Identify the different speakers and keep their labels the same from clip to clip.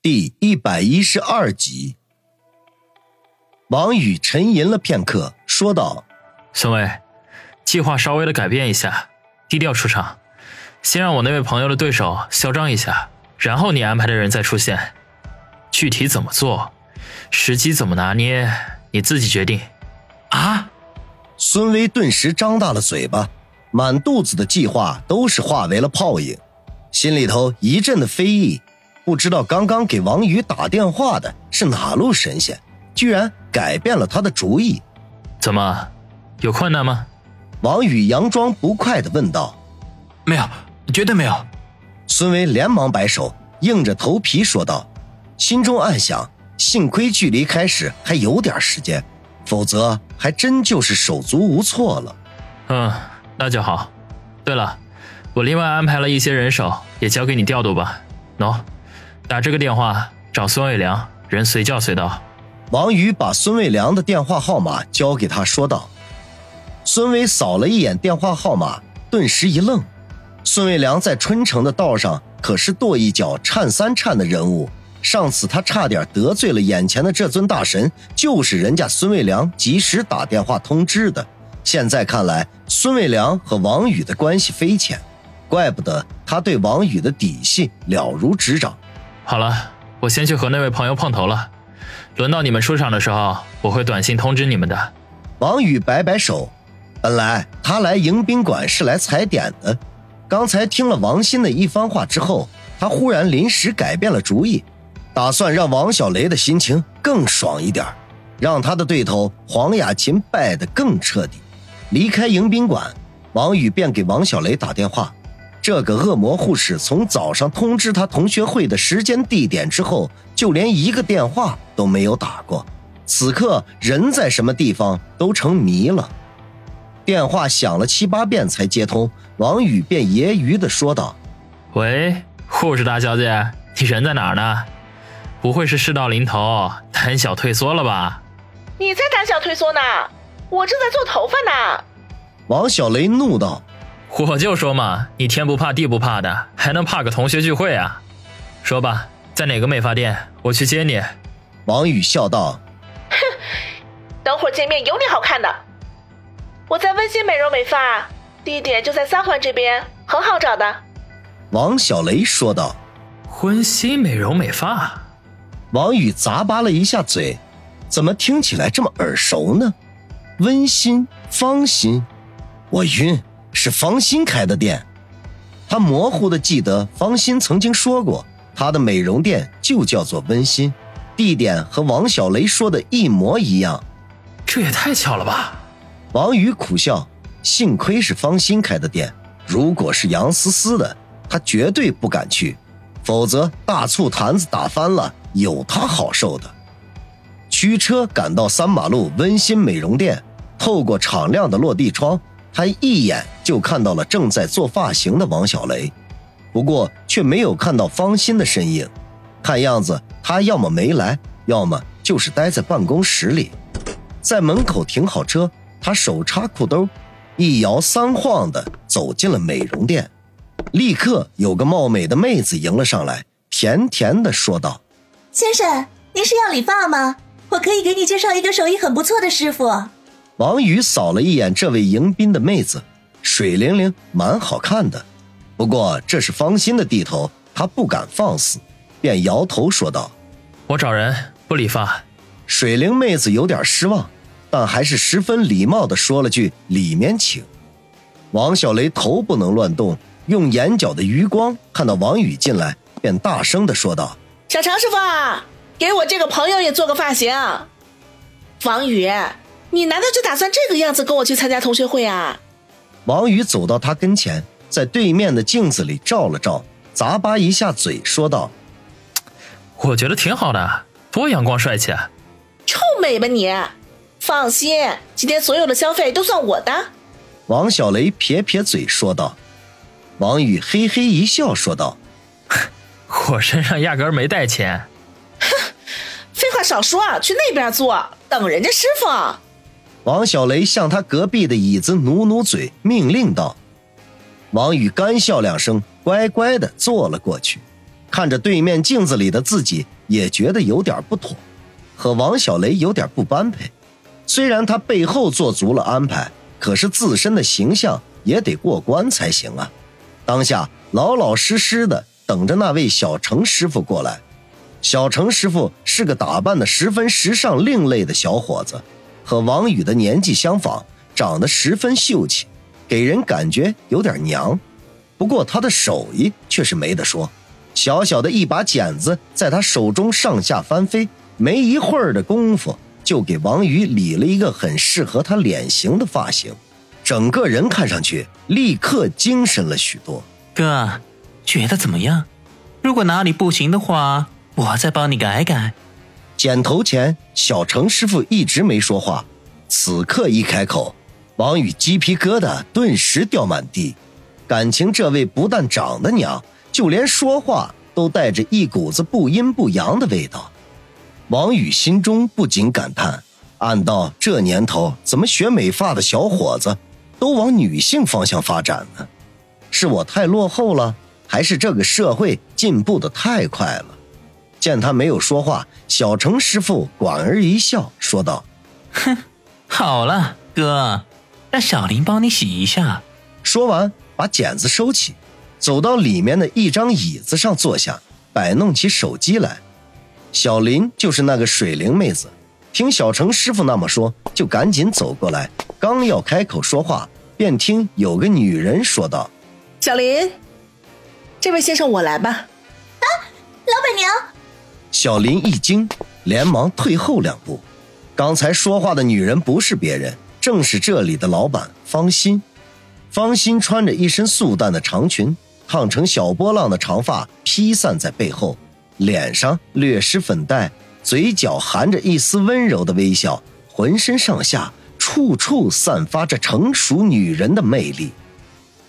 Speaker 1: 第一百一十二集，王宇沉吟了片刻，说道：“
Speaker 2: 孙威，计划稍微的改变一下，低调出场，先让我那位朋友的对手嚣张一下，然后你安排的人再出现。具体怎么做，时机怎么拿捏，你自己决定。”
Speaker 3: 啊！
Speaker 1: 孙威顿时张大了嘴巴，满肚子的计划都是化为了泡影，心里头一阵的非议。不知道刚刚给王宇打电话的是哪路神仙，居然改变了他的主意？
Speaker 2: 怎么，有困难吗？
Speaker 1: 王宇佯装不快的问道。
Speaker 3: 没有，绝对没有。
Speaker 1: 孙威连忙摆手，硬着头皮说道，心中暗想：幸亏距离开始还有点时间，否则还真就是手足无措了。
Speaker 2: 嗯，那就好。对了，我另外安排了一些人手，也交给你调度吧。喏。打这个电话找孙卫良，人随叫随到。
Speaker 1: 王宇把孙卫良的电话号码交给他，说道：“孙伟扫了一眼电话号码，顿时一愣。孙卫良在春城的道上可是跺一脚颤三颤的人物，上次他差点得罪了眼前的这尊大神，就是人家孙卫良及时打电话通知的。现在看来，孙卫良和王宇的关系匪浅，怪不得他对王宇的底细了如指掌。”
Speaker 2: 好了，我先去和那位朋友碰头了。轮到你们出场的时候，我会短信通知你们的。
Speaker 1: 王宇摆摆手，本来他来迎宾馆是来踩点的，刚才听了王鑫的一番话之后，他忽然临时改变了主意，打算让王小雷的心情更爽一点，让他的对头黄雅琴败得更彻底。离开迎宾馆，王宇便给王小雷打电话。这个恶魔护士从早上通知他同学会的时间地点之后，就连一个电话都没有打过。此刻人在什么地方都成谜了。电话响了七八遍才接通，王宇便揶揄的说道：“
Speaker 2: 喂，护士大小姐，你人在哪儿呢？不会是事到临头胆小退缩了吧？”“
Speaker 4: 你才胆小退缩呢！我正在做头发呢。”
Speaker 1: 王小雷怒道。
Speaker 2: 我就说嘛，你天不怕地不怕的，还能怕个同学聚会啊？说吧，在哪个美发店，我去接你。
Speaker 1: 王宇笑道：“
Speaker 4: 哼，等会儿见面有你好看的。我在温馨美容美发，地点就在三环这边，很好找的。”
Speaker 1: 王小雷说道：“
Speaker 2: 温馨美容美发。”
Speaker 1: 王宇咂巴了一下嘴，怎么听起来这么耳熟呢？温馨，芳心，我晕。是方心开的店，他模糊的记得方心曾经说过，他的美容店就叫做温馨，地点和王小雷说的一模一样，
Speaker 2: 这也太巧了吧！
Speaker 1: 王宇苦笑，幸亏是方心开的店，如果是杨思思的，他绝对不敢去，否则大醋坛子打翻了，有他好受的。驱车赶到三马路温馨美容店，透过敞亮的落地窗。他一眼就看到了正在做发型的王小雷，不过却没有看到方心的身影。看样子他要么没来，要么就是待在办公室里。在门口停好车，他手插裤兜，一摇三晃的走进了美容店。立刻有个貌美的妹子迎了上来，甜甜的说道：“
Speaker 5: 先生，您是要理发吗？我可以给你介绍一个手艺很不错的师傅。”
Speaker 1: 王宇扫了一眼这位迎宾的妹子，水灵灵，蛮好看的。不过这是方心的地头，他不敢放肆，便摇头说道：“
Speaker 2: 我找人不理发。”
Speaker 1: 水灵妹子有点失望，但还是十分礼貌的说了句：“里面请。”王小雷头不能乱动，用眼角的余光看到王宇进来，便大声的说道：“
Speaker 4: 小常师傅，给我这个朋友也做个发型。”王宇。你难道就打算这个样子跟我去参加同学会啊？
Speaker 1: 王宇走到他跟前，在对面的镜子里照了照，咂巴一下嘴，说道：“
Speaker 2: 我觉得挺好的，多阳光帅气啊！”
Speaker 4: 臭美吧你！放心，今天所有的消费都算我的。
Speaker 1: 王小雷撇撇嘴说道。王宇嘿嘿一笑说道：“
Speaker 2: 我身上压根没带钱。”
Speaker 4: 哼，废话少说，去那边坐，等人家师傅。
Speaker 1: 王小雷向他隔壁的椅子努努嘴，命令道：“王宇干笑两声，乖乖的坐了过去。”看着对面镜子里的自己，也觉得有点不妥，和王小雷有点不般配。虽然他背后做足了安排，可是自身的形象也得过关才行啊。当下老老实实的等着那位小程师傅过来。小程师傅是个打扮的十分时尚、另类的小伙子，和王宇的年纪相仿，长得十分秀气，给人感觉有点娘。不过他的手艺却是没得说，小小的一把剪子在他手中上下翻飞，没一会儿的功夫就给王宇理了一个很适合他脸型的发型，整个人看上去立刻精神了许多。
Speaker 3: 哥，觉得怎么样？如果哪里不行的话，我再帮你改改。
Speaker 1: 剪头前，小程师傅一直没说话，此刻一开口，王宇鸡皮疙瘩顿时掉满地。感情这位不但长得娘，就连说话都带着一股子不阴不阳的味道。王宇心中不禁感叹：暗道这年头，怎么学美发的小伙子都往女性方向发展呢？是我太落后了，还是这个社会进步的太快了？见他没有说话，小程师傅莞尔一笑，说道：“
Speaker 3: 哼，好了，哥，让小林帮你洗一下。”
Speaker 1: 说完。把剪子收起，走到里面的一张椅子上坐下，摆弄起手机来。小林就是那个水灵妹子，听小程师傅那么说，就赶紧走过来，刚要开口说话，便听有个女人说道：“
Speaker 4: 小林，这位先生我来吧。”
Speaker 5: 啊，老板娘！
Speaker 1: 小林一惊，连忙退后两步。刚才说话的女人不是别人，正是这里的老板方心。方心穿着一身素淡的长裙，烫成小波浪的长发披散在背后，脸上略施粉黛，嘴角含着一丝温柔的微笑，浑身上下处处散发着成熟女人的魅力。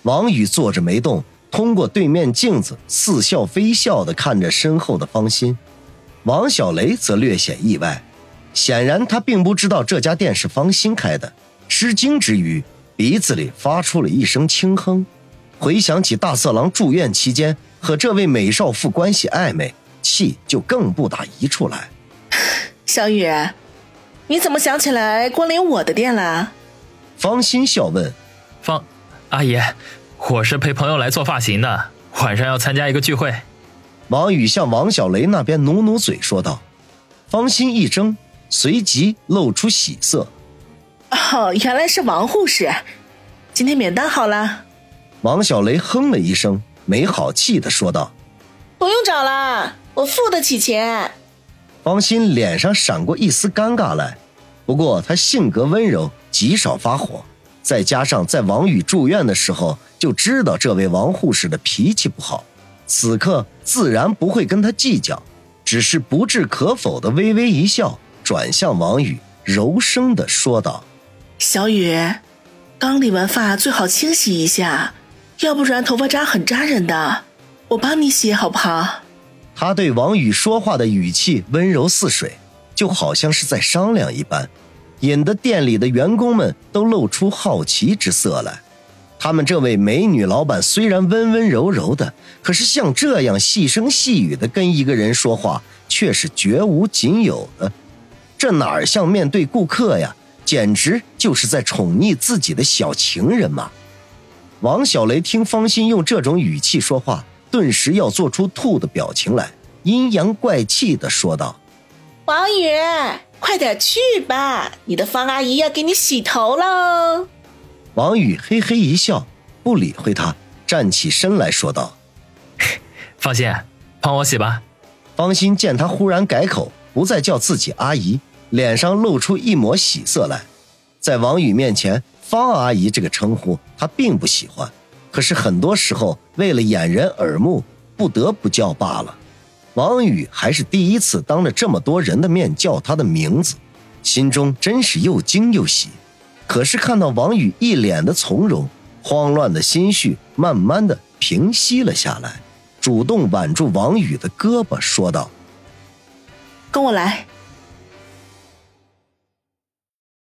Speaker 1: 王宇坐着没动，通过对面镜子似笑非笑地看着身后的方心。王小雷则略显意外，显然他并不知道这家店是方心开的，吃惊之余。鼻子里发出了一声轻哼，回想起大色狼住院期间和这位美少妇关系暧昧，气就更不打一处来。
Speaker 4: 小雨，你怎么想起来光临我的店了？
Speaker 1: 方心笑问。
Speaker 2: 方阿姨，我是陪朋友来做发型的，晚上要参加一个聚会。
Speaker 1: 王宇向王小雷那边努努嘴说道。方心一怔，随即露出喜色。
Speaker 4: 哦，原来是王护士，今天免单好了。
Speaker 1: 王小雷哼了一声，没好气的说道：“
Speaker 4: 不用找了，我付得起钱。”
Speaker 1: 方心脸上闪过一丝尴尬来，不过她性格温柔，极少发火，再加上在王宇住院的时候就知道这位王护士的脾气不好，此刻自然不会跟他计较，只是不置可否的微微一笑，转向王宇，柔声的说道。
Speaker 4: 小雨，刚理完发最好清洗一下，要不然头发渣很扎人的。我帮你洗好不好？
Speaker 1: 他对王宇说话的语气温柔似水，就好像是在商量一般，引得店里的员工们都露出好奇之色来。他们这位美女老板虽然温温柔柔的，可是像这样细声细语的跟一个人说话，却是绝无仅有的。这哪儿像面对顾客呀？简直就是在宠溺自己的小情人嘛！王小雷听方心用这种语气说话，顿时要做出吐的表情来，阴阳怪气的说道：“
Speaker 4: 王宇，快点去吧，你的方阿姨要给你洗头喽。”
Speaker 1: 王宇嘿嘿一笑，不理会他，站起身来说道：“
Speaker 2: 放心，帮我洗吧。”
Speaker 1: 方心见他忽然改口，不再叫自己阿姨。脸上露出一抹喜色来，在王宇面前，方阿姨这个称呼他并不喜欢，可是很多时候为了掩人耳目，不得不叫罢了。王宇还是第一次当着这么多人的面叫他的名字，心中真是又惊又喜。可是看到王宇一脸的从容，慌乱的心绪慢慢的平息了下来，主动挽住王宇的胳膊说道：“
Speaker 4: 跟我来。”